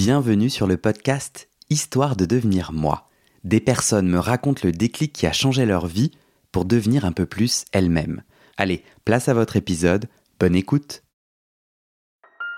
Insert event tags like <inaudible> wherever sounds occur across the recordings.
Bienvenue sur le podcast Histoire de devenir moi. Des personnes me racontent le déclic qui a changé leur vie pour devenir un peu plus elles-mêmes. Allez, place à votre épisode, bonne écoute.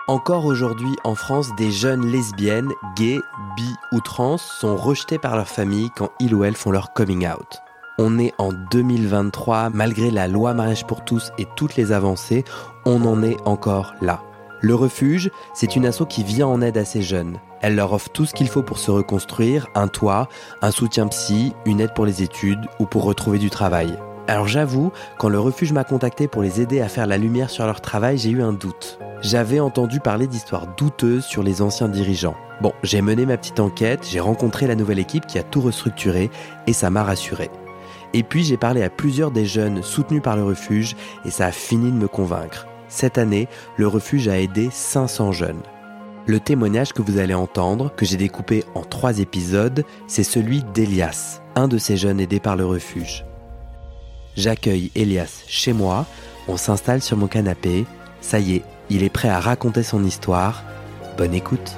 Encore aujourd'hui en France, des jeunes lesbiennes, gays, bi ou trans sont rejetées par leur famille quand ils ou elles font leur coming out. On est en 2023, malgré la loi mariage pour tous et toutes les avancées, on en est encore là. Le refuge, c'est une asso qui vient en aide à ces jeunes. Elle leur offre tout ce qu'il faut pour se reconstruire, un toit, un soutien psy, une aide pour les études ou pour retrouver du travail. Alors j'avoue, quand le refuge m'a contacté pour les aider à faire la lumière sur leur travail, j'ai eu un doute. J'avais entendu parler d'histoires douteuses sur les anciens dirigeants. Bon, j'ai mené ma petite enquête, j'ai rencontré la nouvelle équipe qui a tout restructuré et ça m'a rassuré. Et puis j'ai parlé à plusieurs des jeunes soutenus par le refuge et ça a fini de me convaincre. Cette année, le refuge a aidé 500 jeunes. Le témoignage que vous allez entendre, que j'ai découpé en trois épisodes, c'est celui d'Elias, un de ces jeunes aidés par le refuge. J'accueille Elias chez moi, on s'installe sur mon canapé, ça y est, il est prêt à raconter son histoire. Bonne écoute.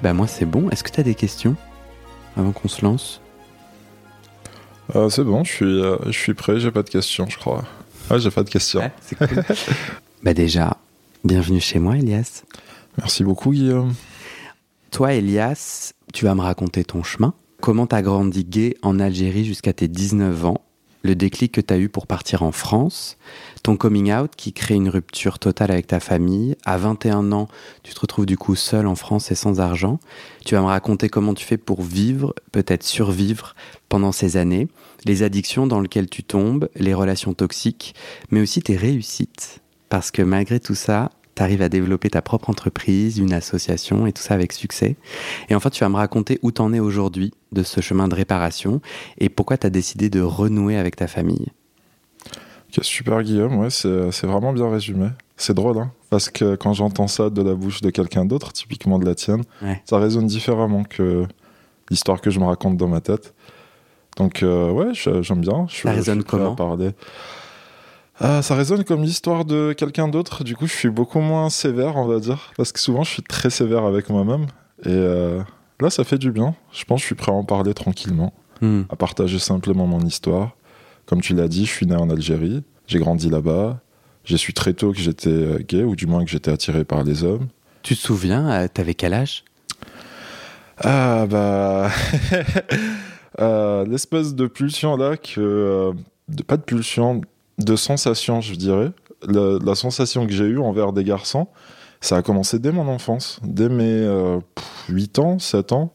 Bah moi c'est bon, est-ce que tu as des questions avant qu'on se lance? Euh, c'est bon, je suis, euh, je suis prêt, j'ai pas de questions, je crois. Ah, j'ai pas de questions. Ouais, c'est cool. <laughs> bah déjà, bienvenue chez moi, Elias. Merci beaucoup, Guillaume. Toi, Elias, tu vas me raconter ton chemin. Comment t'as grandi gay en Algérie jusqu'à tes 19 ans? Le déclic que tu as eu pour partir en France, ton coming out qui crée une rupture totale avec ta famille. À 21 ans, tu te retrouves du coup seul en France et sans argent. Tu vas me raconter comment tu fais pour vivre, peut-être survivre pendant ces années, les addictions dans lesquelles tu tombes, les relations toxiques, mais aussi tes réussites. Parce que malgré tout ça, tu arrives à développer ta propre entreprise, une association et tout ça avec succès. Et enfin, tu vas me raconter où t'en es aujourd'hui de ce chemin de réparation et pourquoi tu as décidé de renouer avec ta famille. super Guillaume, ouais, c'est vraiment bien résumé. C'est drôle, hein parce que quand j'entends ça de la bouche de quelqu'un d'autre, typiquement de la tienne, ça résonne différemment que l'histoire que je me raconte dans ma tête. Donc euh, ouais, j'aime bien. Je, ça résonne comment? parler. Ah, ça résonne comme l'histoire de quelqu'un d'autre. Du coup, je suis beaucoup moins sévère, on va dire. Parce que souvent, je suis très sévère avec moi-même. Et euh, là, ça fait du bien. Je pense que je suis prêt à en parler tranquillement. Hmm. À partager simplement mon histoire. Comme tu l'as dit, je suis né en Algérie. J'ai grandi là-bas. J'ai su très tôt que j'étais euh, gay, ou du moins que j'étais attiré par les hommes. Tu te souviens, euh, t'avais quel âge? Ah, bah. <laughs> L'espèce de pulsion là, que. de, pas de pulsion, de sensation, je dirais. La, sensation que j'ai eue envers des garçons, ça a commencé dès mon enfance, dès mes 8 euh, ans, 7 ans.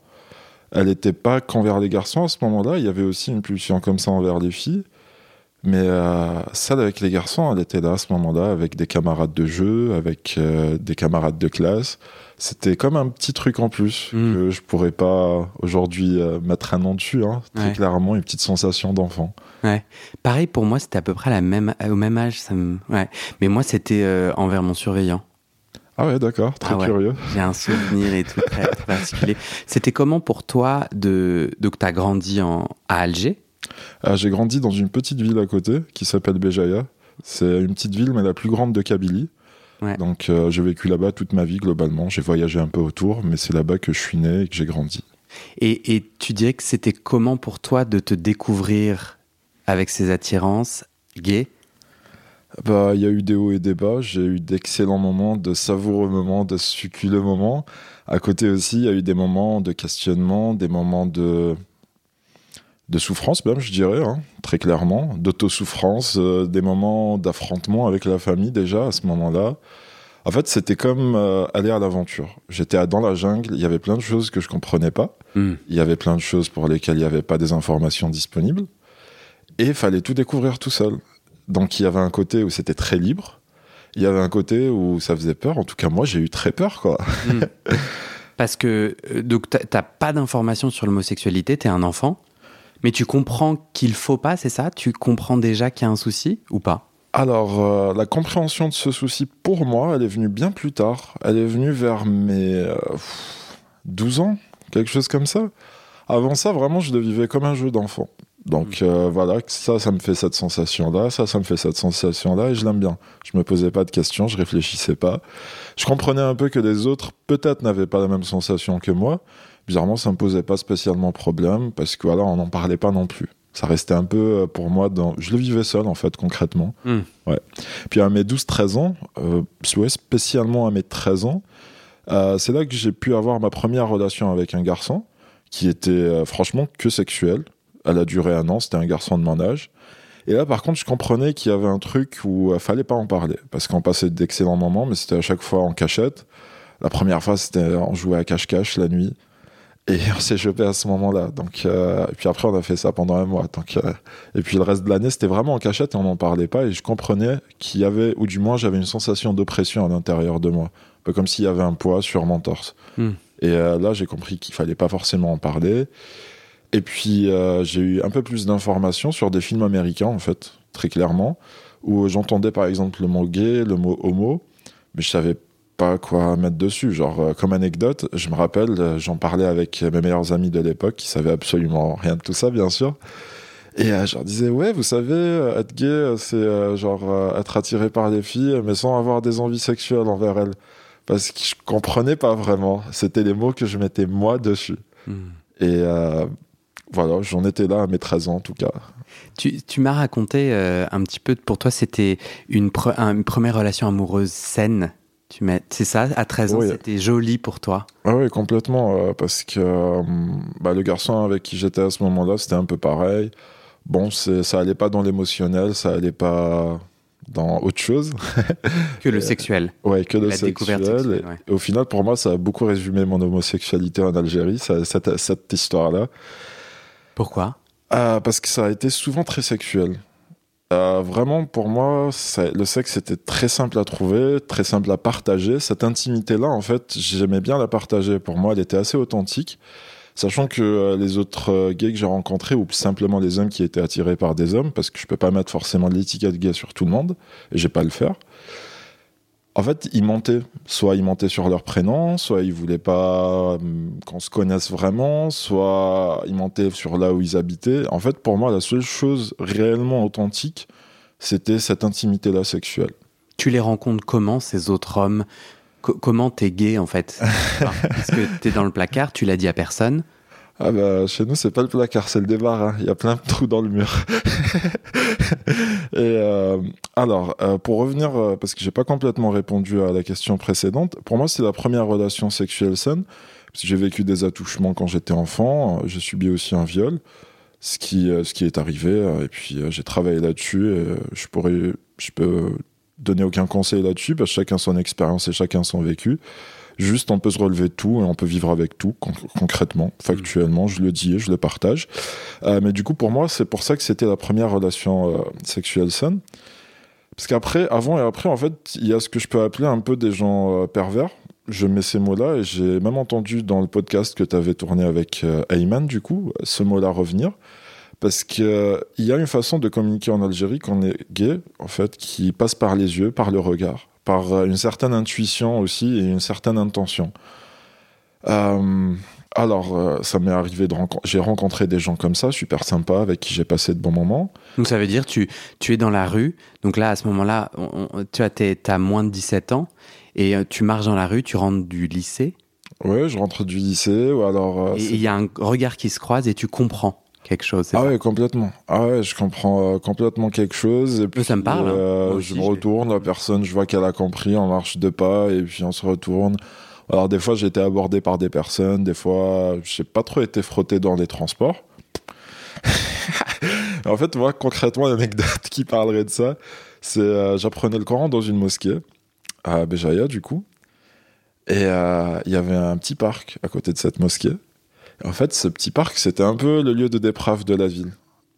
Elle n'était pas qu'envers les garçons à ce moment-là, il y avait aussi une pulsion comme ça envers les filles. Mais euh, celle avec les garçons, elle était là à ce moment-là, avec des camarades de jeu, avec euh, des camarades de classe. C'était comme un petit truc en plus hmm. que je pourrais pas aujourd'hui euh, mettre un nom dessus. Hein. Très clairement, une petite sensation d'enfant. Ouais. Pareil pour moi, c'était à peu près la même, au même âge. Ça ouais. Mais moi, c'était envers mon surveillant. Ah ouais, d'accord, très ah curieux. J'ai un souvenir et tout très, <laughs> particulier. C'était comment pour toi de donc tu as grandi en, à Alger? Ah, j'ai grandi dans une petite ville à côté qui s'appelle Béjaïa. C'est une petite ville, mais la plus grande de Kabylie. Donc euh, j'ai vécu là-bas toute ma vie globalement. J'ai voyagé un peu autour, mais c'est là-bas que je suis né et que j'ai grandi. Et, et, tu dirais que c'était comment pour toi de te découvrir avec ces attirances gays? Bah, il y a eu des hauts et des bas. J'ai eu d'excellents moments, de savoureux moments, de succulents moments. À côté aussi, il y a eu des moments de questionnement, des moments de de souffrance même, je dirais, hein, très clairement, d'autosouffrance, euh, des moments d'affrontement avec la famille déjà à ce moment-là. En fait, c'était comme euh, aller à l'aventure. J'étais dans la jungle, il y avait plein de choses que je comprenais pas, hmm. il y avait plein de choses pour lesquelles il n'y avait pas des informations disponibles, et fallait tout découvrir tout seul. Donc il y avait un côté où c'était très libre, il y avait un côté où ça faisait peur. En tout cas, moi, j'ai eu très peur, quoi. Hmm. <laughs> Parce que euh, donc t'as pas d'informations sur l'homosexualité, t'es un enfant. Mais tu comprends qu'il faut pas, c'est ça? Tu comprends déjà qu'il y a un souci ou pas? Alors, euh, la compréhension de ce souci, pour moi, elle est venue bien plus tard. Elle est venue vers mes 12 euh, ans, quelque chose comme ça. Avant ça, vraiment, je le vivais comme un jeu d'enfant. Donc euh, voilà, ça, ça me fait cette sensation-là, ça, ça me fait cette sensation-là, et je l'aime bien. Je me posais pas de questions, je réfléchissais pas. Je comprenais un peu que les autres, peut-être, n'avaient pas la même sensation que moi. Bizarrement, ça me posait pas spécialement problème, parce que voilà, on n'en parlait pas non plus. Ça restait un peu euh, pour moi dans. Je le vivais seul, en fait, concrètement. Ouais. Puis à mes 12-13 ans, euh, ouais, spécialement à mes 13 ans, euh, c'est là que j'ai pu avoir ma première relation avec un garçon qui était euh, franchement que sexuel. Elle a duré un an, c'était un garçon de mon âge. Et là, par contre, je comprenais qu'il y avait un truc où il fallait pas en parler. Parce qu'on passait d'excellents moments, mais c'était à chaque fois en cachette. La première fois, c'était on jouait à cache-cache la nuit. Et <laughs> on s'est chopé à ce moment-là. Donc, euh, et puis après, on a fait ça pendant un mois. Donc, euh, et puis le reste de l'année, c'était vraiment en cachette et on n'en parlait pas. Et je comprenais qu'il y avait, ou du moins, j'avais une sensation d'oppression à l'intérieur de moi. Un peu comme s'il y avait un poids sur mon torse. Hmm. Et euh, là, j'ai compris qu'il fallait pas forcément en parler. Et puis, euh, j'ai eu un peu plus d'informations sur des films américains, en fait, très clairement, où j'entendais par exemple le mot gay, le mot homo, mais je savais pas quoi mettre dessus. Genre, euh, comme anecdote, je me rappelle, euh, j'en parlais avec mes meilleurs amis de l'époque, qui savaient absolument rien de tout ça, bien sûr. Et euh, je leur disais, ouais, vous savez, être gay, c'est genre être attiré par les filles, mais sans avoir des envies sexuelles envers elles. Parce que je comprenais pas vraiment. C'était les mots que je mettais moi dessus. Hmm. Et voilà, j'en étais là à mes 13 ans en tout cas. Tu, tu m'as raconté euh, un petit peu, pour toi, c'était une, pre- un- une première relation amoureuse saine. Tu m'as- C'est ça, à 13 ans, Oui. c'était joli pour toi? Ah oui, complètement. euh, parce que euh, bah, le garçon avec qui j'étais à ce moment-là, c'était un peu pareil. Bon, ça allait pas dans l'émotionnel, ça allait pas dans autre chose. <laughs> Que le sexuel. Ouais, que le La découverte sexuel. Et au final, pour moi, ça a beaucoup résumé mon homosexualité en Algérie, ça- cette, cette histoire-là. Pourquoi? Euh, parce que ça a été souvent très sexuel. Euh, vraiment, pour moi, le sexe était très simple à trouver, très simple à partager. Cette intimité-là, en fait, j'aimais bien la partager. Pour moi, elle était assez authentique. Sachant que euh, les autres gays que j'ai rencontrés, ou simplement les hommes qui étaient attirés par des hommes, parce que je peux pas mettre forcément l'étiquette gay sur tout le monde, et j'ai pas à le faire. En fait, ils mentaient. Soit ils mentaient sur leur prénom, soit ils voulaient pas hum, qu'on se connaisse vraiment, soit ils mentaient sur là où ils habitaient. En fait, pour moi, la seule chose réellement authentique, c'était cette intimité-là sexuelle. Tu les rencontres comment, ces autres hommes? Co- Comment t'es gay, en fait? <laughs> Parce que t'es dans le placard, tu l'as dit à personne. Ah bah, chez nous, c'est pas le placard, c'est le débarras. Il y a plein de trous dans le mur. <laughs> Et euh, alors, euh, pour revenir, euh, parce que j'ai pas complètement répondu à la question précédente, pour moi, c'est la première relation sexuelle saine. J'ai vécu des attouchements quand j'étais enfant, euh, j'ai subi aussi un viol, ce qui, euh, ce qui est arrivé, et puis j'ai travaillé là-dessus, et je pourrais, je peux donner aucun conseil là-dessus, parce que chacun son expérience et chacun son vécu. Juste, on peut se relever de tout et on peut vivre avec tout, con- concrètement, factuellement. Je le dis et je le partage. Euh, mais du coup, pour moi, c'est pour ça que c'était la première relation euh, sexuelle saine. Parce qu'après, avant et après, en fait, il y a ce que je peux appeler un peu des gens euh, pervers. Je mets ces mots-là et j'ai même entendu dans le podcast que tu avais tourné avec Ayman, du coup, ce mot-là revenir. Parce qu'il y a une façon de communiquer en Algérie qu'on est gay, en fait, qui passe par les yeux, par le regard, par euh, une certaine intuition aussi et une certaine intention. Euh, alors, euh, ça m'est arrivé de rencontrer. J'ai rencontré des gens comme ça, super sympas, avec qui j'ai passé de bons moments. Donc ça veut dire tu tu es dans la rue. Donc là à ce moment-là, tu as t'es- t'as moins de 17 ans et tu marches dans la rue, tu rentres du lycée Ouais, je rentre du lycée, ou alors. euh, et il y a un regard qui se croise et tu comprends quelque chose. Ah ça ouais, complètement. Ah ouais, je comprends euh, complètement quelque chose. Et puis, ça me parle, hein. euh, aussi, je me retourne, la personne, je vois qu'elle a compris, on marche deux pas, et puis on se retourne. Alors des fois, j'ai été abordé par des personnes, des fois, j'ai pas trop été frotté dans les transports. <laughs> en fait, moi, concrètement, l'anecdote qui parlerait de ça, c'est euh, j'apprenais le Coran dans une mosquée, à Béjaïa, du coup. Et euh, il y avait un petit parc à côté de cette mosquée. En fait, ce petit parc, c'était un peu le lieu de déprave de la ville.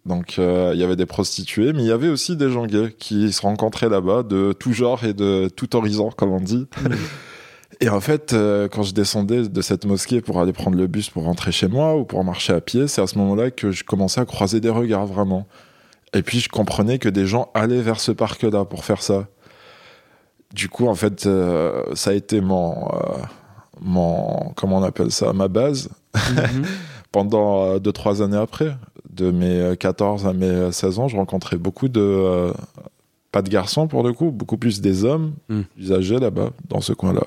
Donc, euh, il y avait des prostituées, mais il y avait aussi des gens gays qui se rencontraient là-bas, de tout genre et de tout horizon, comme on dit. <laughs> Et en fait, euh, quand je descendais de cette mosquée pour aller prendre le bus pour rentrer chez moi ou pour marcher à pied, c'est à ce moment-là que je commençais à croiser des regards vraiment. Et puis, je comprenais que des gens allaient vers ce parc-là pour faire ça. Du coup, en fait, euh, ça a été mon, mon, comment on appelle ça, ma base Mhm. pendant euh, deux trois années après de mes 14 à mes 16 ans, je rencontrais beaucoup de. pas de garçons pour le coup, beaucoup plus des hommes plus âgés là-bas, dans ce coin-là.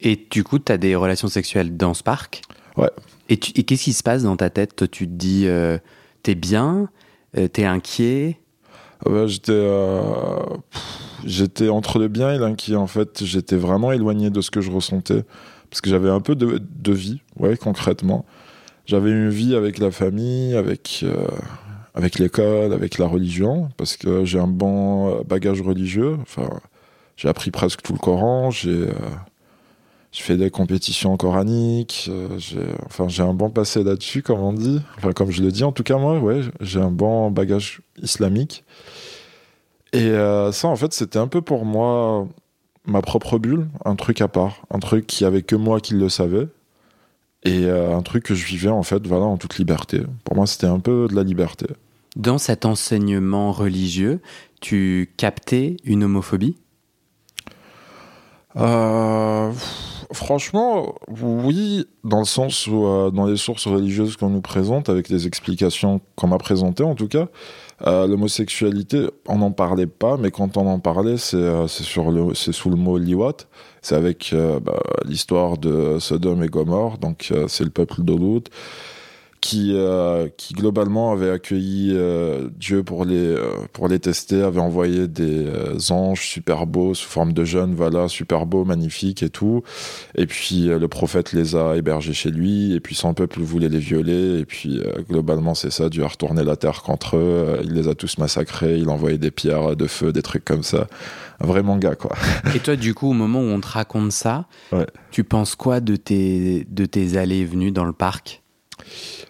Et du coup, tu as des relations sexuelles dans ce parc Ouais. Et, qu'est-ce qui se passe dans ta tête? Toi, tu te dis, euh, t'es bien Euh, T'es inquiet? Ah ouais, j'étais euh, pff, j'étais entre le bien et l'inquiet en fait j'étais vraiment éloigné de ce que je ressentais parce que j'avais un peu de, vie ouais concrètement j'avais une vie avec la famille avec euh, avec l'école avec la religion parce que j'ai un bon euh, bagage religieux enfin j'ai appris presque tout le Coran j'ai euh, fait des compétitions coraniques, euh, j'ai, un bon passé là-dessus, comme on dit. Enfin comme je le dis, en tout cas moi, ouais, j'ai un bon bagage islamique. Et ça, en fait, c'était un peu pour moi ma propre bulle, un truc à part, un truc qui avait que moi qui le savais, et euh, un truc que je vivais en fait, voilà, en toute liberté. Pour moi, c'était un peu de la liberté. Dans cet enseignement religieux, tu captais une homophobie? Euh, franchement, oui, dans le sens où, euh, dans les sources religieuses qu'on nous présente, avec les explications qu'on m'a présentées en tout cas, euh, l'homosexualité, on n'en parlait pas, mais quand on en parlait, c'est euh, sous le mot liwat. C'est avec euh, bah, l'histoire de Sodome et Gomorre, donc euh, c'est le peuple de qui, euh, qui globalement avait accueilli euh, Dieu pour les, euh, pour les tester, avait envoyé des euh, anges super beaux sous forme de jeunes, voilà, super beaux, magnifiques et tout. Et puis euh, le prophète les a hébergés chez lui, et puis son peuple voulait les violer, et puis euh, globalement c'est ça, Dieu a retourné la terre contre eux, euh, il les a tous massacrés, il a envoyé des pierres de feu, des trucs comme ça. Un vrai manga quoi. Et toi, du coup, au moment où on te raconte ça, Ouais. tu penses quoi de tes, de tes allées et venues dans le parc?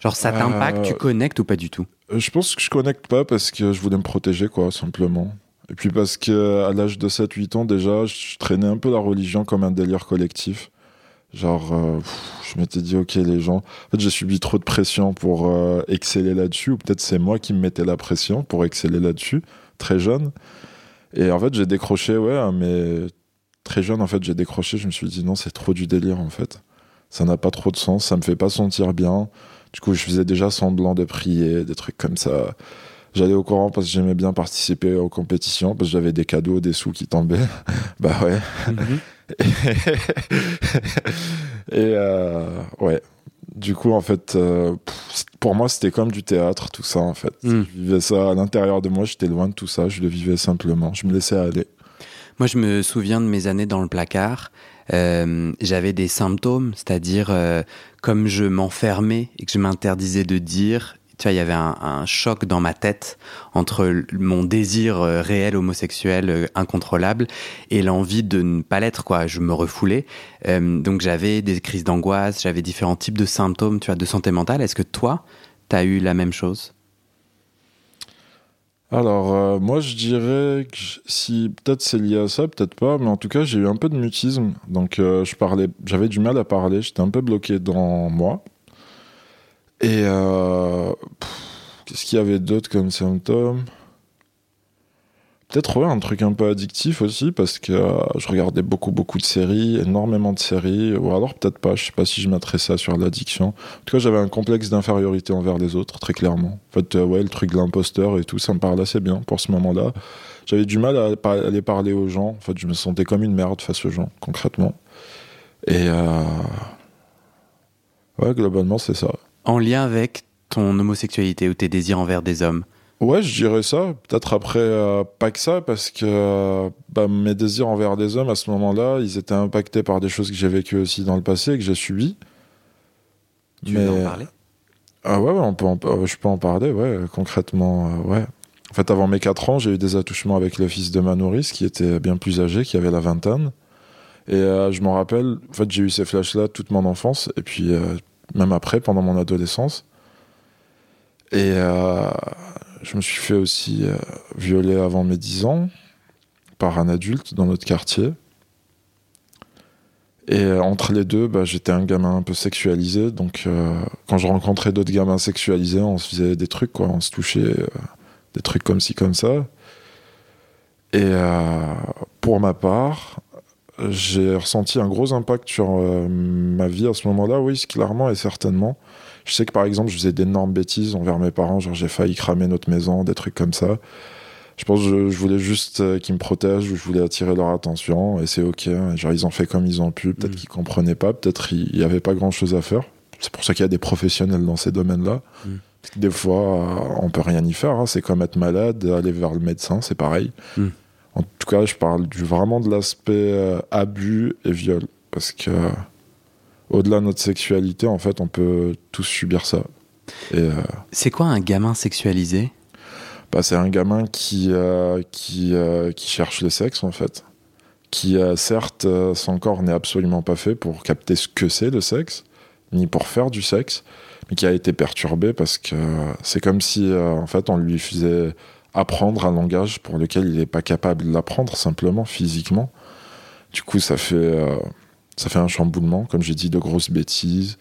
Genre, ça t'impacte, Euh, tu connectes ou pas du tout? Euh, Je pense que je connecte pas parce que je voulais me protéger, quoi, simplement. Et puis parce que à l'âge de 7-8 ans, déjà, je traînais un peu la religion comme un délire collectif. Genre, euh, pff, je m'étais dit, ok, les gens. En fait, j'ai subi trop de pression pour euh, exceller là-dessus, ou peut-être c'est moi qui me mettais la pression pour exceller là-dessus, très jeune. Et en fait, j'ai décroché, ouais, mais très jeune, en fait, j'ai décroché. Je me suis dit, non, c'est trop du délire, en fait. Ça n'a pas trop de sens, ça me fait pas sentir bien. Du coup, je faisais déjà semblant de prier, des trucs comme ça. J'allais au courant parce que j'aimais bien participer aux compétitions, parce que j'avais des cadeaux, des sous qui tombaient. <laughs> bah ouais. Mhm. <laughs> Et euh, ouais. Du coup, en fait, euh, pour moi, c'était comme du théâtre, tout ça, en fait. Mm. Je vivais ça à l'intérieur de moi, j'étais loin de tout ça, je le vivais simplement. Je me laissais aller. Moi, je me souviens de mes années dans le placard. Euh, J'avais des symptômes, c'est-à-dire euh, comme je m'enfermais et que je m'interdisais de dire. Tu vois, il y avait un, choc dans ma tête entre mon désir euh, réel homosexuel incontrôlable et l'envie de ne pas l'être. Quoi, je me refoulais. Donc j'avais des crises d'angoisse, j'avais différents types de symptômes, tu vois, de santé mentale. Est-ce que toi, t'as eu la même chose? Alors, euh, moi, je dirais que si peut-être c'est lié à ça, peut-être pas, mais en tout cas, j'ai eu un peu de mutisme. Donc, euh, je parlais, j'avais du mal à parler, j'étais un peu bloqué dans moi. Et euh, qu'est-ce qu'il y avait d'autre comme symptômes? Peut-être ouais, un truc un peu addictif aussi, parce que euh, je regardais beaucoup, beaucoup de séries, énormément de séries, ou alors peut-être pas, je sais pas si je mettrais ça sur l'addiction. En tout cas, j'avais un complexe d'infériorité envers les autres, très clairement. En fait, euh, ouais, le truc de l'imposteur et tout, ça me parlait assez bien pour ce moment-là. J'avais du mal à aller parler aux gens. En fait, je me sentais comme une merde face aux gens, concrètement. Et euh... ouais, globalement, c'est ça. En lien avec ton homosexualité ou tes désirs envers des hommes Ouais, je dirais ça. Peut-être après, euh, pas que ça, parce que euh, bah, mes désirs envers des hommes, à ce moment-là, ils étaient impactés par des choses que j'ai vécues aussi dans le passé et que j'ai subies. Tu Mais- veux en parler? Ah ouais, ouais, on peut en- euh, je peux en parler, ouais, concrètement, euh, ouais. En fait, avant mes 4 ans, j'ai eu des attouchements avec le fils de ma nourrice, qui était bien plus âgé, qui avait la vingtaine. Et je m'en rappelle, en fait, j'ai eu ces flashs-là toute mon enfance, et puis même après, pendant mon adolescence. Et je me suis fait aussi euh, violer avant mes 10 ans, par un adulte dans notre quartier. Et euh, entre les deux, bah, j'étais un gamin un peu sexualisé. Donc, euh, quand je rencontrais d'autres gamins sexualisés, on se faisait des trucs, quoi. On se touchait, des trucs comme ci, comme ça. Et pour ma part, j'ai ressenti un gros impact sur ma vie à ce moment-là, oui, clairement et certainement. Je sais que par exemple, je faisais d'énormes bêtises envers mes parents, genre j'ai failli cramer notre maison, des trucs comme ça. Je pense que je, je voulais juste euh, qu'ils me protègent, je voulais attirer leur attention, et c'est ok. hein. Genre ils ont fait comme ils ont pu, peut-être Mm. qu'ils comprenaient pas, peut-être il y avait pas grand chose à faire. C'est pour ça qu'il y a des professionnels dans ces domaines-là. Mm. Que Des fois, on peut rien y faire. hein. C'est comme être malade, aller vers le médecin, c'est pareil. Mm. En tout cas, je parle du, vraiment de l'aspect euh, abus et viol. Parce que, au-delà de notre sexualité, en fait, on peut tous subir ça. Euh, C'est quoi un gamin sexualisé? Bah, c'est un gamin qui, euh, qui, euh, qui cherche le sexe, en fait. Qui, certes, son corps n'est absolument pas fait pour capter ce que c'est le sexe, ni pour faire du sexe, mais qui a été perturbé parce que c'est comme si, en fait, on lui faisait apprendre un langage pour lequel il n'est pas capable de l'apprendre, simplement, physiquement. Du coup, ça fait, ça fait un chamboulement, comme j'ai dit, de grosses bêtises,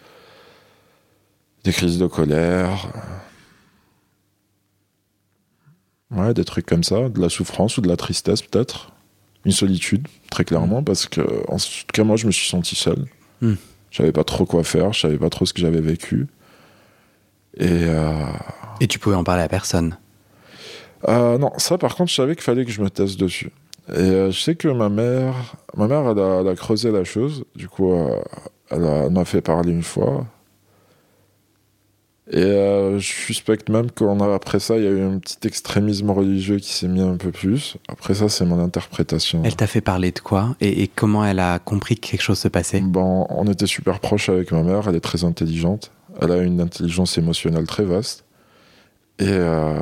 des crises de colère. Ouais, des trucs comme ça, de la souffrance ou de la tristesse peut-être. Une solitude, très clairement, parce que en tout cas moi je me suis senti seul. Mm. Je savais pas trop quoi faire, je savais pas trop ce que j'avais vécu. Et euh, Et tu pouvais en parler à personne? euh, non, ça par contre je savais qu'il fallait que je me teste dessus. Et euh, je sais que ma mère, ma mère elle a, elle a creusé la chose, du coup euh, elle m'a fait parler une fois. Et euh, je suspecte même qu'on a après ça, il y a eu un petit extrémisme religieux qui s'est mis un peu plus. Après ça, c'est mon interprétation. Elle t'a fait parler de quoi et, et comment elle a compris que quelque chose se passait? Bon, on était super proches avec ma mère, elle est très intelligente. Elle a une intelligence émotionnelle très vaste. Et euh,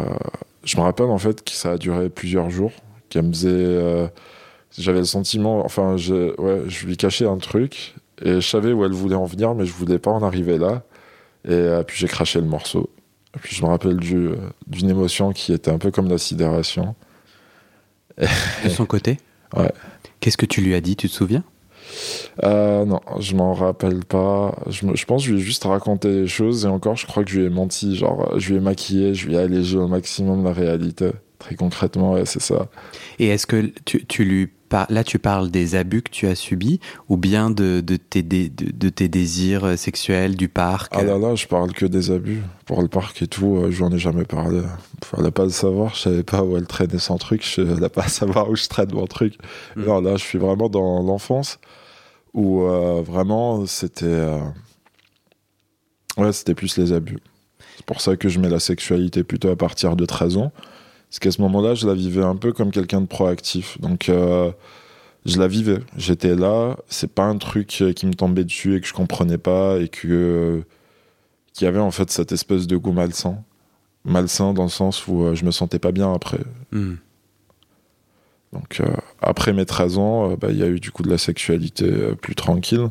je me rappelle en fait que ça a duré plusieurs jours, qu'elle me faisait. euh, J'avais le sentiment, enfin, je, ouais, je lui cachais un truc et je savais où elle voulait en venir, mais je voulais pas en arriver là. Et euh, puis j'ai craché le morceau. Et puis je me rappelle du, euh, d'une émotion qui était un peu comme la sidération. De son côté Ouais. Qu'est-ce que tu lui as dit, tu te souviens? Euh, non, je m'en rappelle pas. Je, me- je pense que je lui ai juste raconté les choses et encore, je crois que je lui ai menti. Genre, je lui ai maquillé, je lui ai allégé au maximum la réalité. Très concrètement, ouais, c'est ça. Et est-ce que tu, tu lui par- là tu parles des abus que tu as subis ou bien de, de, tes, dé- de, tes désirs euh, sexuels du parc? Ah là là, je parle que des abus. Pour le parc et tout, euh, j'en ai jamais parlé. Fallait pas le savoir, je savais pas où elle traînait son truc, je savais pas savoir où je traîne mon truc. Mm. Non, là, je suis vraiment dans l'enfance où euh, vraiment c'était. euh, Ouais, c'était plus les abus. C'est pour ça que je mets la sexualité plutôt à partir de 13 ans. Parce qu'à ce moment-là, je la vivais un peu comme quelqu'un de proactif. Donc, euh, je la vivais. J'étais là. C'est pas un truc euh, qui me tombait dessus et que je comprenais pas et que. euh, y avait en fait cette espèce de goût malsain. Malsain dans le sens où euh, je me sentais pas bien après. Hmm. Donc, après mes 13 ans, bah, il y a eu du coup de la sexualité plus tranquille,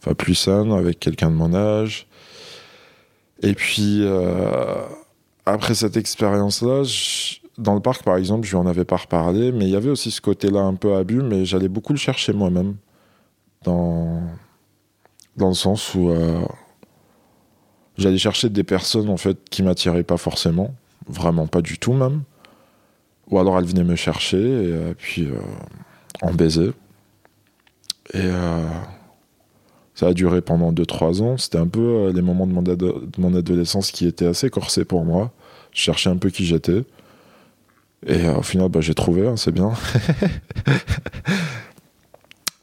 enfin plus saine, avec quelqu'un de mon âge. Et puis, après cette expérience-là, je- dans le parc par exemple, je lui en avais pas reparlé, mais il y avait aussi ce côté-là un peu abus, mais j'allais beaucoup le chercher moi-même. Dans, dans le sens où euh, j'allais chercher des personnes en fait qui m'attiraient pas forcément, vraiment pas du tout même. Ou alors elle venait me chercher et euh, puis euh, on baisait. Et ça a duré pendant 2-3 ans. C'était un peu les moments de mon, de mon adolescence qui étaient assez corsés pour moi. Je cherchais un peu qui j'étais. Et euh, au final, bah, j'ai trouvé, hein, c'est bien. <laughs>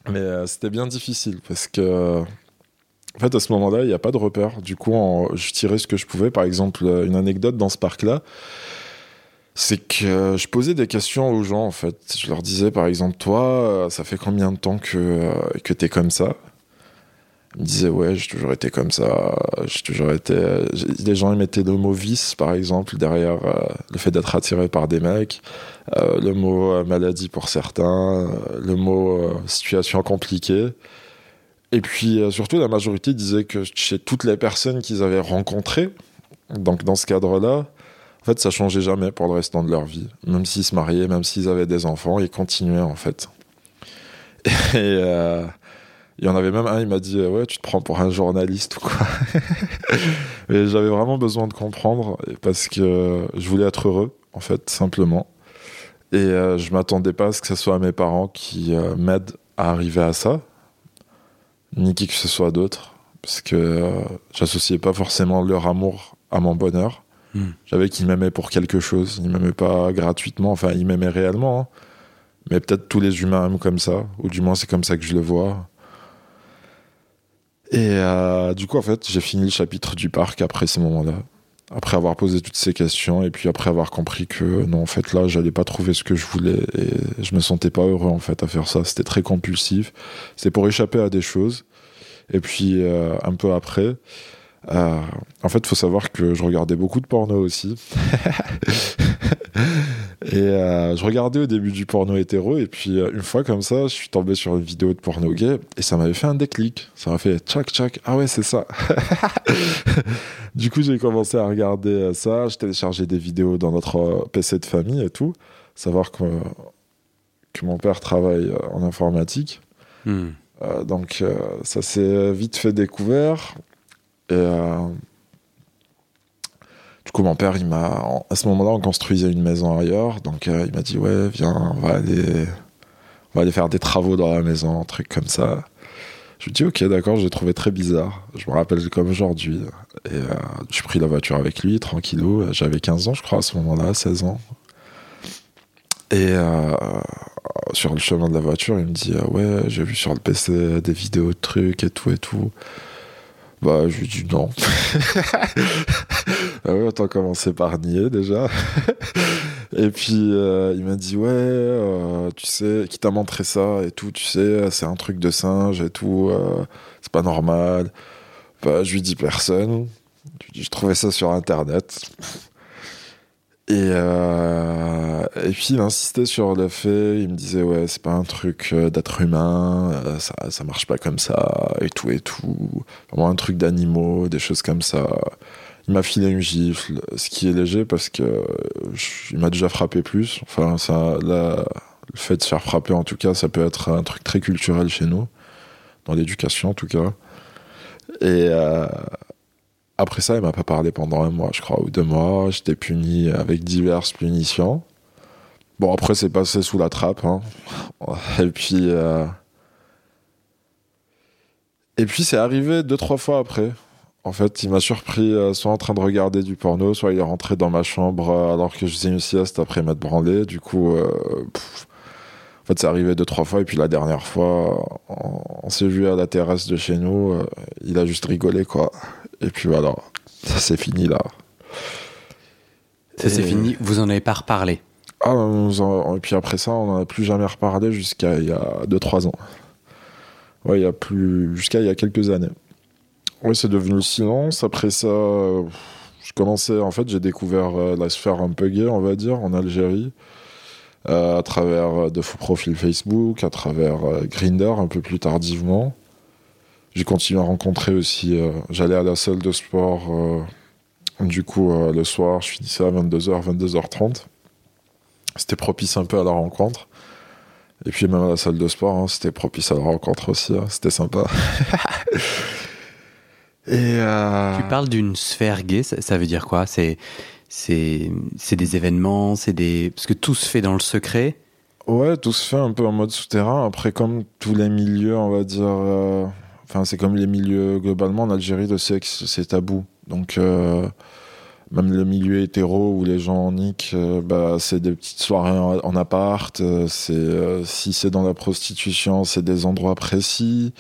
Mais euh, c'était bien difficile parce que, en fait, à ce moment-là, il n'y a pas de repère. Du coup, en- je tirais ce que je pouvais. Par exemple, euh, une anecdote dans ce parc-là, c'est que je posais des questions aux gens, en fait. Je leur disais, par exemple, toi, ça fait combien de temps que, que t'es comme ça? Ils me disaient, ouais, j'ai toujours été comme ça. J'ai toujours été. Les gens, ils mettaient le mot vice, par exemple, derrière euh, le fait d'être attiré par des mecs. Euh, le mot euh, maladie pour certains, le mot situation compliquée. Et puis surtout, la majorité disait que chez toutes les personnes qu'ils avaient rencontrées, donc dans ce cadre-là, en fait, ça changeait jamais pour le restant de leur vie. Même s'ils se mariaient, même s'ils avaient des enfants, ils continuaient en fait. <laughs> Et il y en avait même un, il m'a dit Ouais, tu te prends pour un journaliste ou quoi <laughs> Et j'avais vraiment besoin de comprendre parce que je voulais être heureux, en fait, simplement. Et euh, je m'attendais pas à ce que ce soit mes parents qui euh, m'aident à arriver à ça, ni qui que ce soit d'autre. parce que euh, j'associais pas forcément leur amour à mon bonheur. Hmm. J'avais qu'ils m'aimaient pour quelque chose. Ils m'aimaient pas gratuitement, enfin, ils m'aimaient réellement. hein. Mais peut-être tous les humains aiment comme ça, ou du moins c'est comme ça que je le vois. Et euh, du coup, en fait, j'ai fini le chapitre du parc après ces moments-là. Après avoir posé toutes ces questions, et puis après avoir compris que non, en fait, là, j'allais pas trouver ce que je voulais, et je me sentais pas heureux, en fait, à faire ça. C'était très compulsif. C'était pour échapper à des choses. Et puis, euh, un peu après, euh, en fait, faut savoir que je regardais beaucoup de porno aussi. <laughs> et euh, je regardais au début du porno hétéro, et puis euh, une fois comme ça, je suis tombé sur une vidéo de porno gay, et ça m'avait fait un déclic. Ça m'a fait tchac tchac, ah ouais, c'est ça. <laughs> du coup, j'ai commencé à regarder euh, ça, je téléchargeais des vidéos dans notre PC de famille et tout. Savoir que, que mon père travaille en informatique. Hmm. Euh, donc euh, ça s'est vite fait découvert. Et du coup, mon père, il m'a, à ce moment-là, on construisait une maison ailleurs. Donc euh, il m'a dit ouais, viens, on va aller, on va aller faire des travaux dans la maison, un truc comme ça. Je lui dis ok, d'accord. J'ai trouvé très bizarre. Je me rappelle comme aujourd'hui. Et euh, j'ai pris la voiture avec lui, tranquillou. J'avais 15 ans, je crois, à ce moment-là, 16 ans. Et euh, sur le chemin de la voiture, il me dit ah ouais, j'ai vu sur le PC des vidéos de trucs et tout et tout. Bah, je lui dis non. <laughs> ah ouais, autant commencer par nier déjà. <laughs> et puis euh, il m'a dit ouais, euh, tu sais, qui t'a montré ça et tout, tu sais, c'est un truc de singe et tout, euh, c'est pas normal. Bah, je lui dis personne. Je lui dis, je trouvais ça sur internet. Et, euh, et puis il insistait sur le fait, il me disait ouais c'est pas un truc euh, d'être humain, euh, ça, ça marche pas comme ça et tout et tout, vraiment un truc d'animaux, des choses comme ça. Il m'a filé une gifle, ce qui est léger parce que m'a déjà frappé plus. Enfin ça, là, le fait de se faire frapper en tout cas, ça peut être un truc très culturel chez nous, dans l'éducation en tout cas. Et après ça, il m'a pas parlé pendant un mois, je crois, ou deux mois. J'étais puni avec diverses punitions. Bon, après, c'est passé sous la trappe. hein. <laughs> Et puis. euh, Et puis, c'est arrivé deux, trois fois après. En fait, il m'a surpris euh, soit en train de regarder du porno, soit il est rentré dans ma chambre euh, alors que je faisais une sieste après m'être branlé. Du coup, en fait, c'est arrivé deux, trois fois. Et puis la dernière fois, on, on s'est vu à la terrasse de chez nous. euh, il a juste rigolé, quoi. Et puis voilà, ça c'est fini là. Ça c'est Et- fini, vous en avez pas reparlé. Ah, on en- et puis après ça, on n'en a plus jamais reparlé jusqu'à il y a 2-3 ans. Ouais, il y a plus. Jusqu'à il y a quelques années. Ouais, c'est devenu le silence. Après ça, euh, je commençais. En fait, j'ai découvert euh, la sphère un peu gay, on va dire, en Algérie. Euh, à travers euh, de faux profils Facebook, à travers euh, Grinder un peu plus tardivement. J'ai continué à rencontrer aussi. J'allais à la salle de sport. du coup, le soir, je finissais à 22h, 22h30 c'était propice un peu à la rencontre. Et puis même à la salle de sport, hein, c'était propice à la rencontre aussi, hein, c'était sympa. <laughs> Et euh, Tu parles d'une sphère gay, ça, ça veut dire quoi? C'est c'est des événements, c'est des parce que tout se fait dans le secret. ouais, tout se fait un peu en mode souterrain. Après, comme tous les milieux, on va dire, euh, enfin c'est comme les milieux globalement en Algérie, le sexe c'est tabou. Donc euh, même le milieu hétéro où les gens niquent, euh, bah, c'est des petites soirées en, en appart. euh, c'est si c'est dans la prostitution, c'est des endroits précis.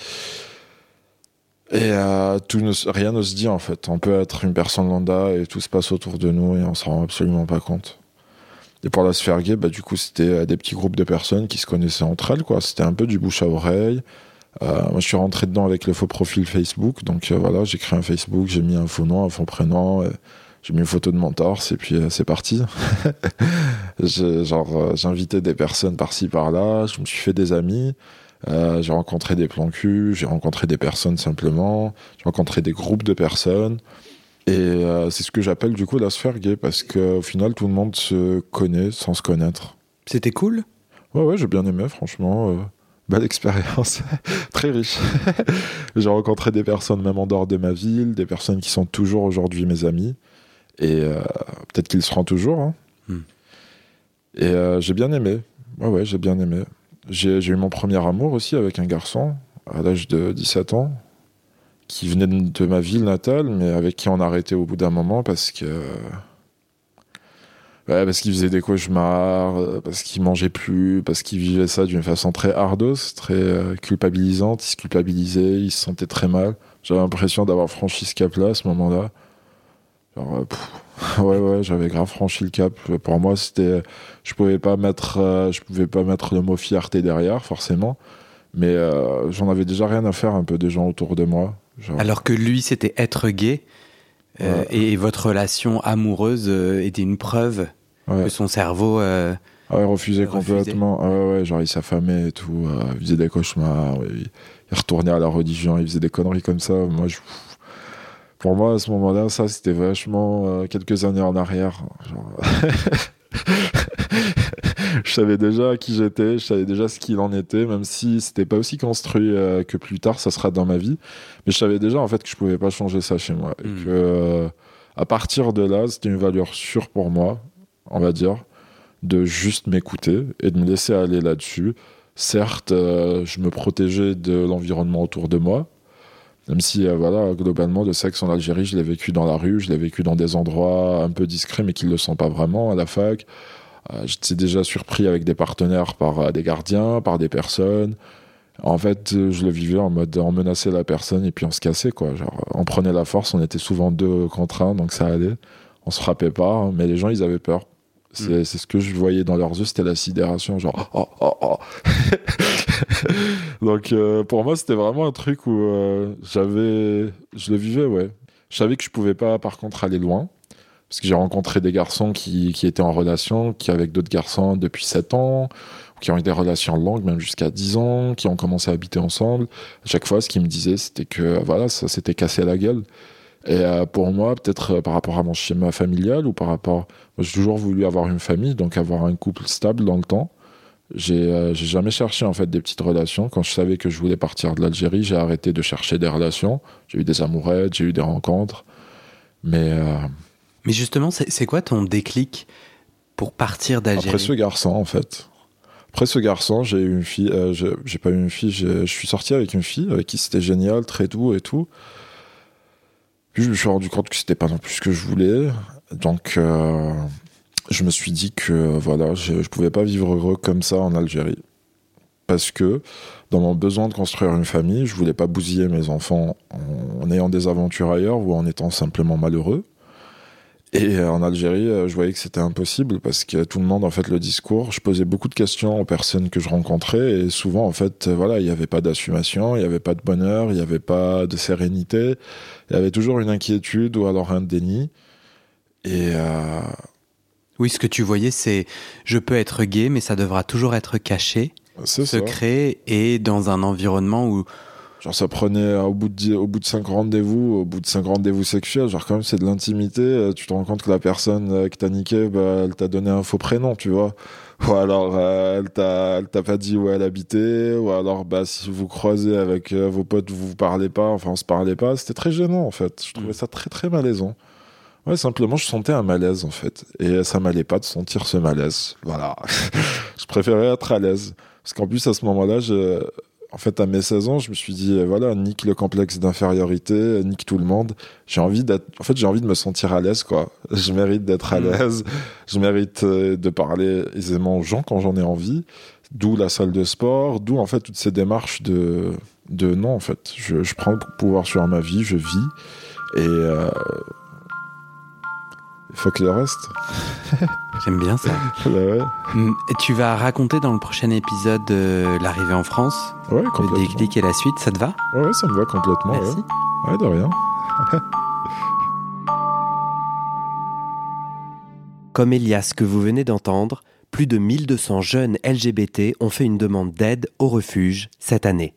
Et euh, rien ne se dit en fait. On peut être une personne lambda et tout se passe autour de nous et on s'en rend absolument pas compte. Et pour la sphère gay, bah, du coup, c'était euh, des petits groupes de personnes qui se connaissaient entre elles. quoi. C'était un peu du bouche à oreille. Euh, moi, je suis rentré dedans avec le faux profil Facebook. Donc voilà, j'ai créé un Facebook, j'ai mis un faux nom, un faux prénom. j'ai mis une photo de mon torse et puis c'est parti. <laughs> Genre, invité des personnes par-ci par-là. Je me suis fait des amis. Euh, j'ai rencontré des plans cul, j'ai rencontré des personnes simplement, j'ai rencontré des groupes de personnes. Et euh, c'est ce que j'appelle du coup la sphère gay, parce qu'au final, tout le monde se connaît sans se connaître. C'était cool? Ouais, ouais, j'ai bien aimé, franchement. euh, belle expérience, <laughs> très riche. <laughs> j'ai rencontré des personnes même en dehors de ma ville, des personnes qui sont toujours aujourd'hui mes amis. Et peut-être qu'ils seront toujours. hein. Hmm. Et j'ai bien aimé. Ouais, ouais, j'ai bien aimé. J'ai eu mon premier amour aussi avec un garçon à l'âge de 17 ans, qui venaient de ma ville natale, mais avec qui on a arrêté au bout d'un moment parce que. Ouais, parce qu'ils faisaient des cauchemars, euh, parce qu'ils mangeaient plus, parce qu'ils vivaient ça d'une façon très ardos, très euh, culpabilisante. Ils se culpabilisaient, ils se sentaient très mal. J'avais l'impression d'avoir franchi ce cap-là à ce moment-là. Genre, euh, ouais, ouais, j'avais grave franchi le cap. Pour moi, c'était, je pouvais pas mettre, je pouvais pas mettre le mot fierté derrière, forcément. Mais j'en avais déjà rien à faire un peu des gens autour de moi. Alors que lui, c'était être gay. Euh, et votre relation amoureuse euh, était une preuve que son cerveau. Euh, ah ouais, refusait complètement. Ah ouais, ouais, genre il s'affamait et tout. il faisait des cauchemars. il, retournait à la religion. Il faisait des conneries comme ça. Moi, je, pour moi, à ce moment-là, ça, c'était vachement quelques années en arrière. Genre... <laughs> je savais déjà qui j'étais, je savais déjà ce qu'il en était, même si c'était pas aussi construit euh, que plus tard, ça sera dans ma vie. Mais je savais déjà en fait que je pouvais pas changer ça chez moi. Et hmm. que euh, à partir de là, c'était une valeur sûre pour moi, on va dire, de juste m'écouter et de me laisser aller là-dessus. Certes, euh, je me protégeais de l'environnement autour de moi, même si, voilà, globalement, le sexe en Algérie, je l'ai vécu dans la rue, je l'ai vécu dans des endroits un peu discrets, mais qui ne le sont pas vraiment, à la fac, euh, j'étais déjà surpris avec des partenaires par euh, des gardiens, par des personnes. En fait, euh, je le vivais en mode on menaçait la personne et puis on se cassait quoi. Genre, on prenait la force, on était souvent deux contre un, donc ça allait. On se frappait pas, hein, mais les gens ils avaient peur. C'est mm. ce que je voyais dans leurs yeux, c'était la sidération, genre oh oh oh. <laughs> <laughs> donc pour moi c'était vraiment un truc où j'avais, je le vivais ouais. Je savais que je pouvais pas par contre aller loin parce que j'ai rencontré des garçons qui, qui, étaient en relation, qui avec d'autres garçons depuis 7 ans, qui ont eu des relations longues, même jusqu'à 10 ans, qui ont commencé à habiter ensemble. À chaque fois, ce qu'ils me disaient, c'était que voilà, ça s'était cassé la gueule. Et euh, pour moi, peut-être euh, par rapport à mon schéma familial ou par rapport. J'ai toujours voulu avoir une famille, donc avoir un couple stable dans le temps. J'ai euh, jamais cherché en fait des petites relations. Quand je savais que je voulais partir de l'Algérie, j'ai arrêté de chercher des relations. J'ai eu des amourettes, j'ai eu des rencontres. Mais mais justement, c'est quoi ton déclic pour partir d'Algérie? Après ce garçon, en fait. Après ce garçon, j'ai eu une fille. Euh, j'ai pas eu une fille. Je suis sorti avec une fille avec qui c'était génial, très doux et tout. Puis je me suis rendu compte que c'était pas non plus ce que je voulais. Donc, euh, je me suis dit que voilà, je, je pouvais pas vivre heureux comme ça en Algérie. Parce que dans mon besoin de construire une famille, je voulais pas bousiller mes enfants en ayant des aventures ailleurs ou en étant simplement malheureux. Et euh, en Algérie, euh, je voyais que c'était impossible parce que tout le monde, en fait, le discours, je posais beaucoup de questions aux personnes que je rencontrais et souvent, en fait, euh, voilà, il n'y avait pas d'assumation, il n'y avait pas de bonheur, il n'y avait pas de sérénité, il y avait toujours une inquiétude ou alors un déni. Et oui, ce que tu voyais, c'est je peux être gay, mais ça devra toujours être caché, secret et dans un environnement où Genre, ça prenait au bout de, au bout de cinq rendez-vous, au bout de cinq rendez-vous sexuels, genre, quand même, c'est de l'intimité. Euh, tu te rends compte que la personne euh, que t'as niqué, bah, elle t'a donné un faux prénom, tu vois. Ou alors, euh, elle t'a, pas dit où elle habitait. Ou alors, bah, si vous croisez avec vos potes, vous vous parlez pas, enfin, on se parlait pas. C'était très gênant, en fait. Je trouvais ça très, très malaisant. Ouais, simplement, je sentais un malaise, en fait. Et ça m'allait pas de sentir ce malaise. Voilà. <laughs> je préférais être à l'aise. Parce qu'en plus, à ce moment-là, je, en fait, à mes 16 ans, je me suis dit, euh, voilà, nique le complexe d'infériorité, nique tout le monde. J'ai envie d'être, en fait, j'ai envie de me sentir à l'aise, quoi. <laughs> Je mérite d'être à mm. l'aise. Je mérite euh, de parler aisément aux gens quand j'en ai envie. D'où la salle de sport, d'où, en fait, toutes ces démarches de, de non, en fait. Je, je prends le pouvoir sur ma vie, je vis. Et, euh, il faut que le reste. <laughs> J'aime bien ça. <laughs> Bah mm, et tu vas raconter dans le prochain épisode euh, l'arrivée en France, ouais, complètement. le déclic et la suite, ça te va? Ouais, ça me va complètement. Merci. Ouais, de rien. <laughs> Comme Elias que vous venez d'entendre, plus de 1200 jeunes LGBT ont fait une demande d'aide au refuge cette année.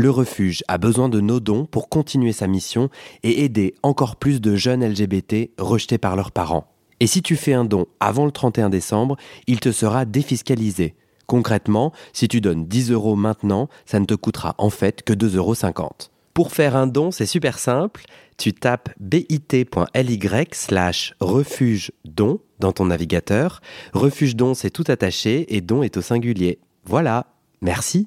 Le refuge a besoin de nos dons pour continuer sa mission et aider encore plus de jeunes LGBT rejetés par leurs parents. Et si tu fais un don avant le 31 décembre, il te sera défiscalisé. Concrètement, si tu donnes 10 euros maintenant, ça ne te coûtera en fait que 2,50 euros. Pour faire un don, c'est super simple. Tu tapes bit.ly slash refuge don dans ton navigateur. Refuge don, c'est tout attaché et don est au singulier. Voilà. Merci.